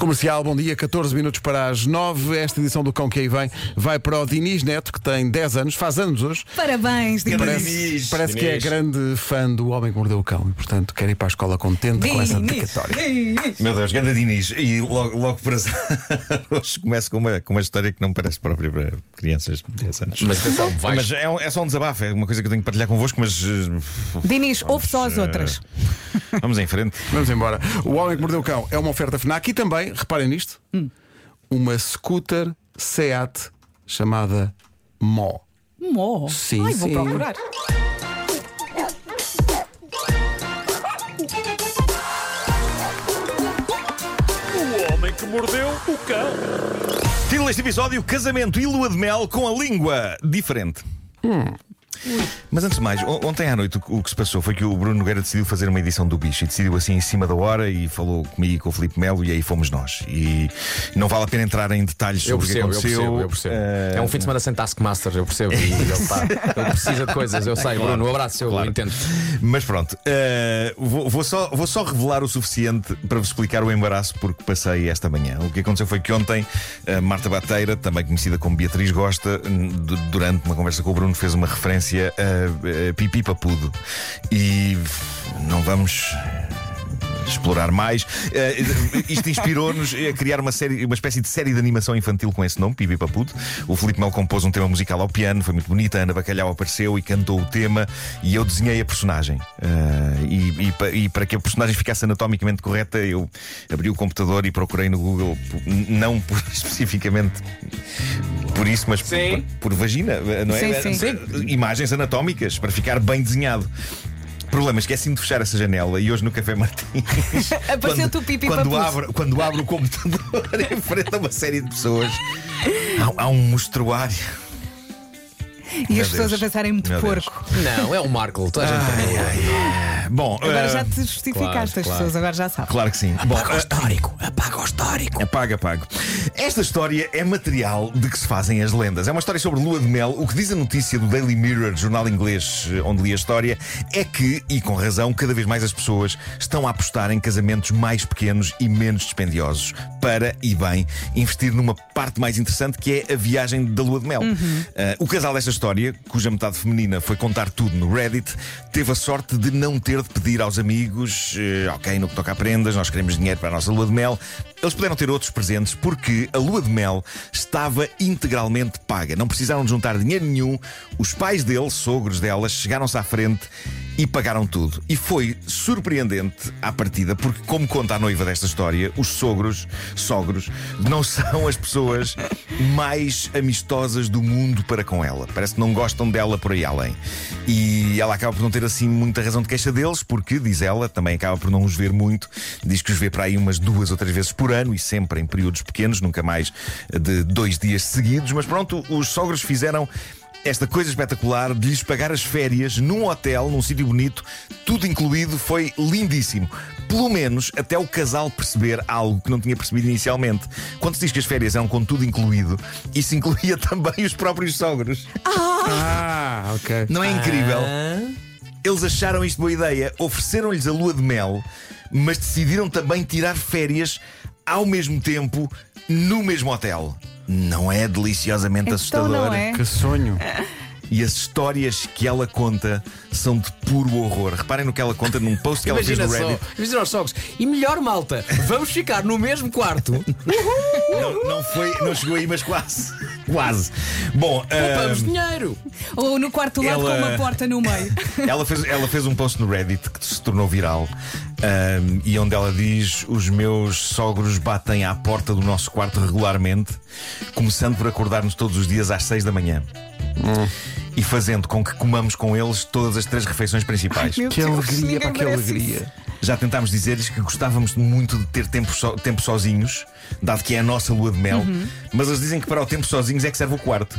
Comercial, bom dia, 14 minutos para as 9. Esta edição do Cão que aí vem vai para o Diniz Neto, que tem 10 anos, faz anos hoje. Parabéns, Diniz. Parece, Diniz. parece que é grande fã do Homem que Mordeu o Cão e, portanto, quer ir para a escola contente com essa dedicatória. Diniz. Meu Deus, ganda Diniz. E logo, logo por azar, hoje começo com uma, com uma história que não me parece própria para crianças de 10 anos. Mas atenção, vais. Mas é, um- é só um desabafo, é uma coisa que eu tenho que partilhar convosco, mas eh, Diniz, ouve só as outras. vamos em frente. Vamos embora. O Homem que Mordeu o Cão é uma oferta FNAC e também, reparem nisto, uma scooter Seat chamada Mó. Mó. Sim, Ai, vou sim. procurar. O homem que mordeu o cão. Título deste episódio: Casamento e lua de mel com a língua diferente. Mas antes de mais, on- ontem à noite o, que se passou foi que o Bruno Nogueira decidiu fazer uma edição do bicho e decidiu assim em cima da hora e falou comigo e com o Filipe Melo e aí fomos nós. E não vale a pena entrar em detalhes Eu sobre percebo, o que eu aconteceu. percebo, eu percebo. Eh, É um fim de semana sem Taskmaster, eu percebo. Ele, tá, ele precisa de coisas, eu sei, Bruno. Um abraço, eu Claro. entendo. Mas pronto, eh, vou, vou só, vou só revelar o suficiente para vos explicar o embaraço porque passei esta manhã. O que aconteceu foi que ontem, a Marta Bateira, também conhecida como Beatriz Gosta, du- durante uma conversa com o Bruno, fez uma referência a, a Pipi Papudo. E não vamos explorar mais. Eh, isto inspirou-nos a criar uma, série, uma espécie de série de animação infantil com esse nome, Pipi Papudo. O Filipe Mel compôs um tema musical ao piano, foi muito bonita. A Ana Bacalhau apareceu e cantou o tema e eu desenhei a personagem. Eh, e, e e para que a personagem ficasse anatomicamente correta, eu abri o computador e procurei no Google, não por, especificamente por isso, mas por, por vagina, não é? Sim, sim. Imagens anatómicas para ficar bem desenhado. Problema, esqueci-me de fechar essa janela e hoje no Café Martins. Apareceu-te o pipi quando papus. abro, quando abro o computador em frente a uma série de pessoas, há, há um mostruário. E Meu as pessoas Deus. a pensarem muito Meu Deus. porco. Não, é o Marco, toda a gente tem. Bom, Agora eh, já te justificaste, claro, as claro. pessoas agora já sabem. Claro que sim. Bom, Apaga o histórico, apaga o histórico. Apaga, apaga. Esta história é material de que se fazem as lendas. É uma história sobre lua de mel. O que diz a notícia do Daily Mirror, jornal inglês eh, onde li a história, é que, e com razão, cada vez mais as pessoas estão a apostar em casamentos mais pequenos e menos dispendiosos para, e bem, investir numa parte mais interessante que é a viagem da lua de mel. Eh, o casal desta história, cuja metade feminina foi contar tudo no Reddit, teve a sorte de não ter de pedir aos amigos, eh, ok, no que toca a prendas, nós queremos dinheiro para a nossa lua de mel. Eles puderam ter outros presentes porque a lua de mel estava integralmente paga. Não precisaram de juntar dinheiro nenhum. Os pais dele, sogros delas, chegaram-se à frente e pagaram tudo. E foi surpreendente à partida, porque, como conta a noiva desta história, os sogros, sogros, não são as pessoas mais amistosas do mundo para com ela. Parece que não gostam dela por aí além. E ela acaba por não ter assim muita razão de queixa deles, porque, diz ela, também acaba por não os ver muito. Diz que os vê para aí umas duas ou três vezes por ano e sempre em períodos pequenos, nunca mais de dois dias seguidos. Mas pronto, os sogros fizeram esta coisa espetacular de lhes pagar as férias num hotel, num sítio bonito, tudo incluído, foi lindíssimo. Pelo menos até o casal perceber algo que não tinha percebido inicialmente. Quando se diz que as férias eram com tudo incluído, isso incluía também os próprios sogros. Ah, ok. Não é incrível? Eles acharam isto boa ideia, ofereceram-lhes a lua de mel, mas decidiram também tirar férias ao mesmo tempo no mesmo hotel. Não é deliciosamente Então assustador? não é? Que sonho. E as histórias que ela conta são de puro horror. Reparem no que ela conta num post que ela fez no só, Reddit. imagina os sogros. E melhor, malta, vamos ficar no mesmo quarto. Não, não foi, não chegou aí, mas quase. Quase. Bom, Poupamos dinheiro. Ou no quarto lado Ela- com uma porta no meio. ela, fez, ela fez um post no Reddit que se tornou viral ahm, e onde ela diz: Os meus sogros batem à porta do nosso quarto regularmente, começando por acordar-nos todos os dias às 6 da manhã. E fazendo com que comamos com eles todas as três refeições principais. Meu Que Deus, alegria, pá, que alegria. isso. Já tentámos dizer-lhes que gostávamos muito de ter tempo, so- tempo sozinhos, dado que é a nossa lua de mel, Uhum. mas eles dizem que para o tempo sozinhos é que serve o quarto.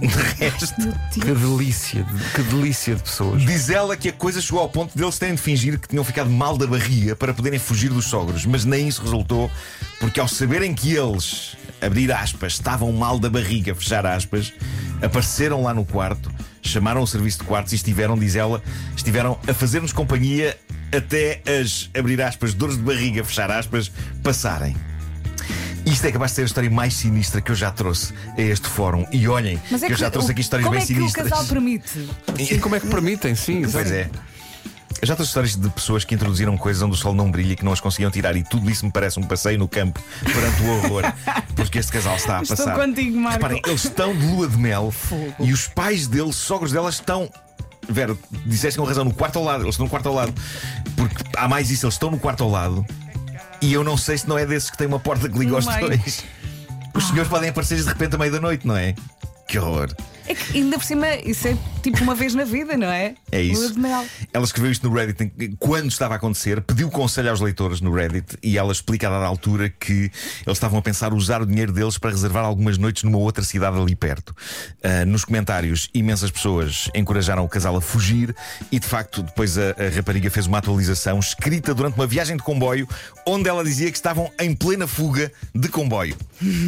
De resto, Que delícia, de- que delícia de pessoas. diz ela que a coisa chegou ao ponto deles terem de fingir que tinham ficado mal da barriga para poderem fugir dos sogros, mas nem isso resultou, porque ao saberem que eles, abrir aspas, estavam mal da barriga, fechar aspas, apareceram lá no quarto, chamaram o serviço de quartos e estiveram, diz ela, estiveram a fazer-nos companhia até as, abrir aspas, dores de barriga, fechar aspas, passarem. Isto é capaz de ser a história mais sinistra que eu já trouxe a este fórum. E olhem, é que eu já trouxe aqui histórias como bem é que sinistras. o casal permite? Sim, como é que permitem? Sim, Pois é. Eu já trouxe histórias de pessoas que introduziram coisas onde o sol não brilha e que não as conseguiam tirar, e tudo isso me parece um passeio no campo perante o horror, porque este casal está a Estou passar. contigo, Marco. Reparem, eles estão de lua de mel e os pais deles, sogros delas, estão. Vera, disseste com razão, no quarto ao lado. Eles estão no quarto ao lado. Porque há mais isso, eles estão no quarto ao lado e eu não sei se não é desses que tem uma porta que liga aos dois. Os senhores podem aparecer de repente à meia da noite, não é? Que horror. É que ainda por cima, isso é tipo uma vez na vida, não é? É isso. Lua de mel. Ela escreveu isto no Reddit quando estava a acontecer, pediu conselho aos leitores no Reddit e ela explica a dada altura que eles estavam a pensar usar o dinheiro deles para reservar algumas noites numa outra cidade ali perto. Ah, nos comentários, imensas pessoas encorajaram o casal a fugir e de facto depois a, a rapariga fez uma atualização escrita durante uma viagem de comboio onde ela dizia que estavam em plena fuga de comboio.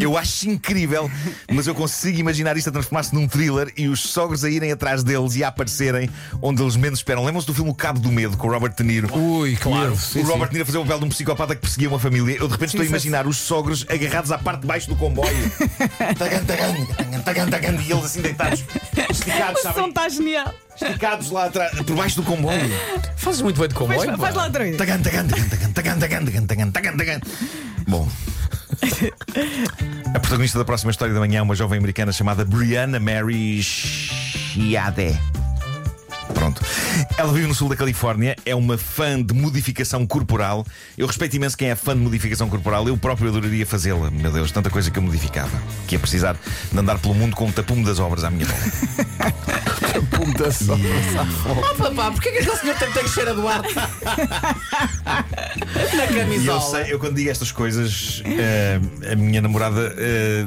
Eu acho incrível, mas eu consigo imaginar isto a transformar-se num thriller e os sogros a irem atrás deles e a aparecerem onde eles menos esperam. Lembram-se do filme O Cabo do Medo com o Robert De Niro? Ui, claro. Sim, o sim. Robert De Niro a fazer o papel de um psicopata que perseguia uma família. Eu de repente estou a Sim, imaginar os sogros agarrados à parte de baixo do comboio. tagan, tagan, tagan, tagan, e eles assim deitados, esticados, O som sabem? está genial. Esticados lá atrás, por baixo do comboio. Fazes muito bem de comboio. faz pá. lá tagan, tagan, tagan, tagan, tagan, tagan, tagan, tagan, tagan. Bom. A protagonista da próxima história da manhã é uma jovem americana chamada Brianna Mary Chiade. Pronto. Ela vive no sul da Califórnia, é uma fã de modificação corporal. Eu respeito imenso quem é fã de modificação corporal. Eu próprio adoraria fazê-la. Meu Deus, tanta coisa que eu modificava. Que ia precisar de andar pelo mundo com um tapume das obras à minha volta. Puta só. Ah, papá, porquê que aquele senhor tem, cheiro a Duarte? Na E eu camisola. sei, eu quando digo estas coisas, eh, a minha namorada eh,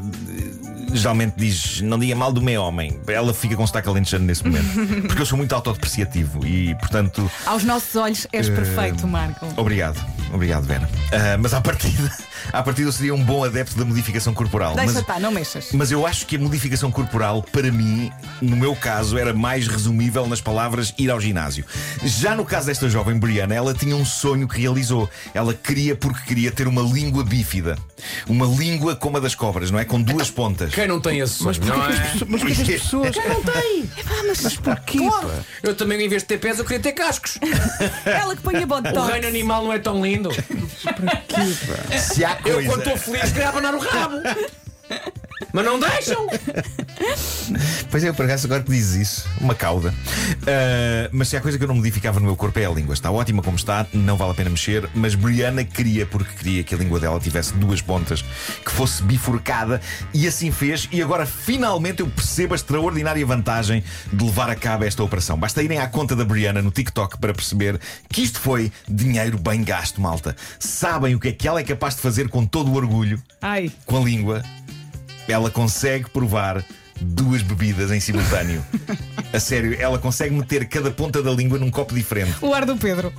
geralmente diz: não diga mal do meu homem. Ela fica com sotaque alentejano nesse momento. Porque eu sou muito autodepreciativo e, portanto. Aos nossos olhos és perfeito, Marco. Obrigado, obrigado, Vera. Ah, mas à partida, à partida eu seria um bom adepto da modificação corporal. Deixa mas, estar, não mexas. mas eu acho que a modificação corporal, para mim, no meu caso, era mais resumível nas palavras ir ao ginásio. Já no caso desta jovem Briana, ela tinha um sonho que realizou. Ela queria, porque queria, ter uma língua bífida. Uma língua como a das cobras, não é? Com duas pontas. Quem não tem esse sonho, não é? Mas porquê que as pessoas. Não tem. Mas porquê? pá? Eu também, em vez de ter pés, eu queria ter cascos. Ela que põe a O botox. reino animal não é tão lindo. Se há Eu, coisa. quando estou feliz, queria abanar o rabo. Mas não deixam. Pois é, eu por acaso agora que dizes isso, uma cauda. Ah, mas se há coisa que eu não modificava no meu corpo é a língua. Está ótima como está, não vale a pena mexer. Mas Brianna queria, porque queria que a língua dela tivesse duas pontas, que fosse bifurcada, e assim fez. E agora finalmente eu percebo a extraordinária vantagem de levar a cabo esta operação. Basta irem à conta da Brianna no TikTok para perceber que isto foi dinheiro bem gasto, malta. Sabem o que é que ela é capaz de fazer com todo o orgulho, Ai, com a língua? Ela consegue provar duas bebidas em simultâneo. A sério, ela consegue meter cada ponta da língua num copo diferente. o ar do Pedro.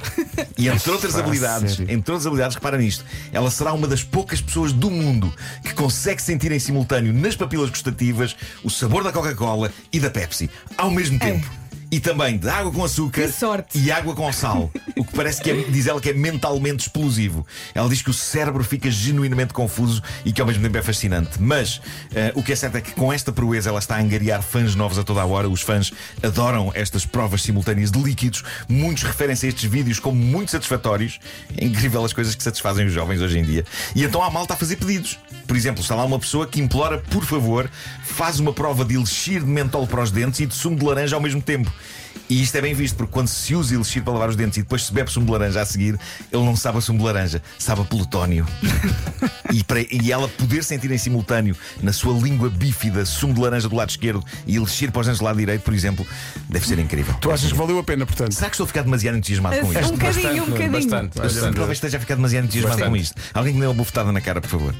E entre outras Pá, habilidades, sério? entre outras habilidades, repara nisto, ela será uma das poucas pessoas do mundo que consegue sentir em simultâneo nas papilas gustativas o sabor da Coca-Cola e da Pepsi ao mesmo tempo. E também de água com açúcar e água com sal. O que parece que é, diz ela que é mentalmente explosivo. Ela diz que o cérebro fica genuinamente confuso e que ao mesmo tempo é fascinante. Mas eh, o que é certo é que com esta proeza ela está a angariar fãs novos a toda a hora. Os fãs adoram estas provas simultâneas de líquidos. Muitos referem-se a estes vídeos como muito satisfatórios. É incrível as coisas que satisfazem os jovens hoje em dia. E então a malta a fazer pedidos. Por exemplo, está lá uma pessoa que implora, por favor, faz uma prova de elixir de mentol para os dentes e de sumo de laranja ao mesmo tempo. E isto é bem visto, porque quando se usa elixir para lavar os dentes e depois se bebe sumo de laranja a seguir, ele não sabe a sumo de laranja, sabe a plutónio. e, para, e ela poder sentir em simultâneo na sua língua bífida sumo de laranja do lado esquerdo e elixir para os dentes do lado direito, por exemplo, deve ser incrível. Tu achas que valeu a pena, portanto? Será que estou a ficar demasiado entusiasmado com Um isto? bocadinho, um bocadinho. Bastante, talvez esteja a ficar demasiado entusiasmado com isto. Alguém que me dê uma bufetada na cara, por favor.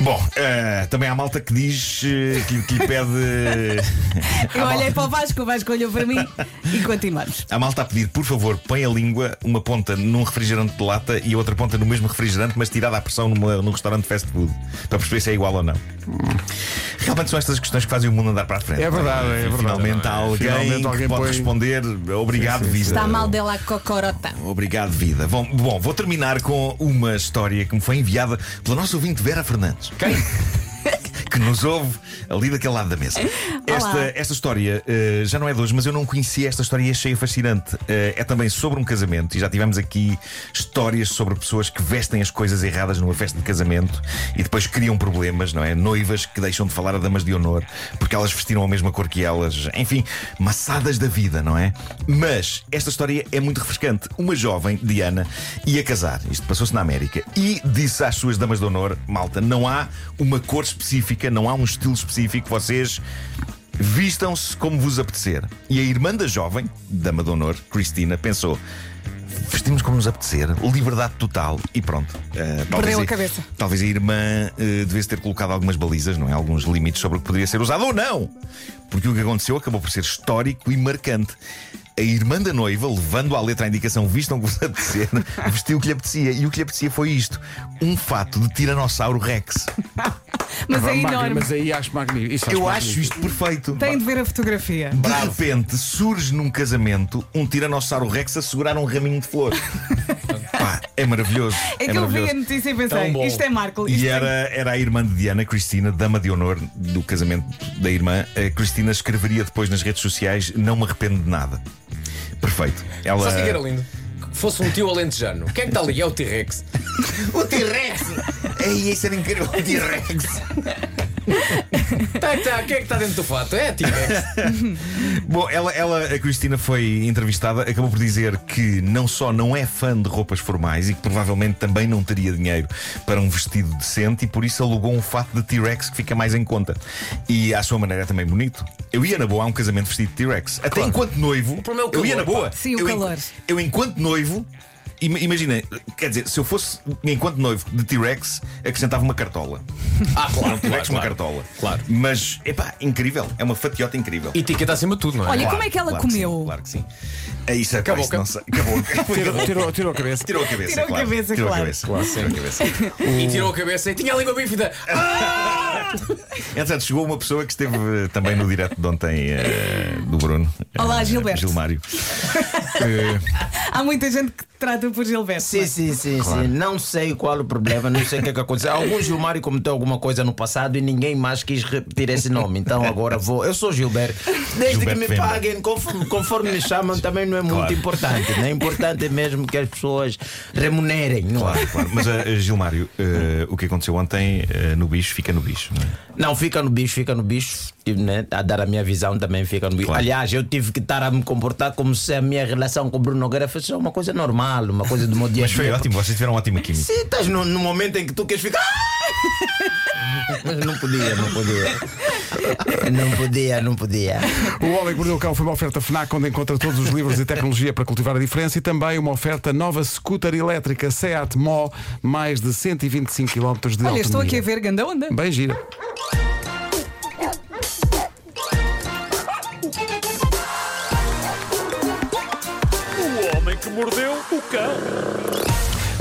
Bom, eh, também há malta que diz eh, que, que lhe pede. Eu Há olhei malta- para o Vasco, o Vasco olhou para mim e continuamos. Há malta a pedir, por favor, põe a língua, uma ponta num refrigerante de lata e a outra ponta no mesmo refrigerante, mas tirada à pressão numa, num restaurante de fast food, para perceber se é igual ou não. Realmente são estas as questões que fazem o mundo andar para a frente. É verdade, é verdade. Finalmente há alguém Finalmente alguém que pode põe- responder. Obrigado, Sim, sim, vida. Está mal dela a cocorota. Obrigado, vida. Bom, bom, vou terminar com uma história que me foi enviada pela nossa ouvinte Vera Fernandes. Quem? Que nos ouve ali daquele lado da mesa. Esta, esta história eh, já não é de hoje, mas eu não conhecia esta história e achei fascinante. Eh, é também sobre um casamento e já tivemos aqui histórias sobre pessoas que vestem as coisas erradas numa festa de casamento e depois criam problemas, não é? Noivas que deixam de falar a damas de honor porque elas vestiram a mesma cor que elas. Enfim, maçadas da vida, não é? Mas esta história é muito refrescante. Uma jovem, Diana, ia casar. Isto passou-se na América e disse às suas damas de honor: Malta, não há uma cor específica, não há um estilo específico. Vocês vistam-se como vos apetecer. E a irmã da jovem, dama de honor, Cristina, pensou. Vestimos como nos apetecer, liberdade total e pronto. Talvez Perdeu a a- cabeça. Talvez a irmã eh, devesse ter colocado algumas balizas, não é? Alguns limites sobre o que poderia ser usado ou não. Porque o que aconteceu acabou por ser histórico e marcante. A irmã da noiva, levando à letra a indicação vistam como vos apetecer, vestiu o que lhe apetecia. E o que lhe apetecia foi isto: um fato de Tiranossauro Rex. Mas é Magnífico, enorme. Mas aí acho magnífico. Isso Eu magnífico. acho isto perfeito. Tem de ver a fotografia. De repente surge num casamento um Tiranossauro Rex a segurar um raminho de flores. Pá, é maravilhoso. É que eu vi a notícia e pensei, isto é Marco. Isto E é- era, era a irmã de Diana, Cristina, dama de honor do casamento da irmã. A Cristina escreveria depois nas redes sociais: Não me arrependo de nada. Perfeito. Ela... Sabe o que era lindo? Que fosse um tio alentejano. Quem é que está ali? É o T-Rex. O T-Rex! Ei, isso era incrível, o T-Rex! Tá, tá, quem é que está dentro do fato? É T-Rex. Bom, ela, ela, a Cristina foi entrevistada, acabou por dizer que não só não é fã de roupas formais e que provavelmente também não teria dinheiro para um vestido decente e por isso alugou um fato de T-Rex que fica mais em conta. E à sua maneira é também bonito. Eu ia na boa a um casamento vestido de T-Rex. Até enquanto noivo. problema é o eu ia na calor, boa. pá. Sim, o eu, calor. Eu, enquanto noivo. Ima- Imagina, quer dizer, se eu fosse enquanto noivo de T-Rex, acrescentava uma cartola. Ah, claro. Não T-Rex, claro, uma claro. cartola. Claro. Mas, epá, incrível. É uma fatiota incrível. E etiqueta acima de tudo, não é? Olha, Claro, como é que ela claro sim, comeu? claro que sim. É isso, é Acabou, pá, isso não sei. Acabou. Tirou, tirou, tirou a cabeça. Tirou a cabeça. Tirou a claro. cabeça, Tirou a claro. cabeça. Tirou a cabeça. E tirou a cabeça e tinha a língua bífida. Entretanto, chegou uma pessoa que esteve eh, também no direto de ontem eh, do Bruno. Olá, Eh, Gilberto. Gilmário. Há muita gente que trata por Gilberto. Sim, sim, sim, sim. Não sei qual o problema, não sei o que é que aconteceu. Algum Gilmário cometeu alguma coisa no passado e ninguém mais quis repetir esse nome. Então agora vou. Eu sou Gilberto. Desde Gilberto que me paguem, conforme, conforme me chamam, também não é muito Claro. importante. Não é importante mesmo que as pessoas remunerem. Não, é? Claro, claro. Mas, eh, Gilmário, eh, o que aconteceu ontem eh, no bicho fica no bicho. não é? não, fica no bicho, fica no bicho. Né, a dar a minha visão também fica no bicho. Claro. Aliás, eu tive que estar a me comportar como se a minha relação com o Bruno Nogueira fosse uma coisa normal, uma coisa do meu dia Mas foi ótimo, vocês tiveram ótima química. Sim, estás no, no momento em que tu queres ficar. Mas não podia, não podia. Não podia, não podia. O Homem que Mordeu o Cão foi uma oferta FNAC onde encontra todos os livros e tecnologia para cultivar a diferença e também uma oferta nova scooter elétrica Seat Mó, mais de 125 km de autonomia. Olha, estou aqui a ver ganda onda. Bem gira. Mordeu o cão.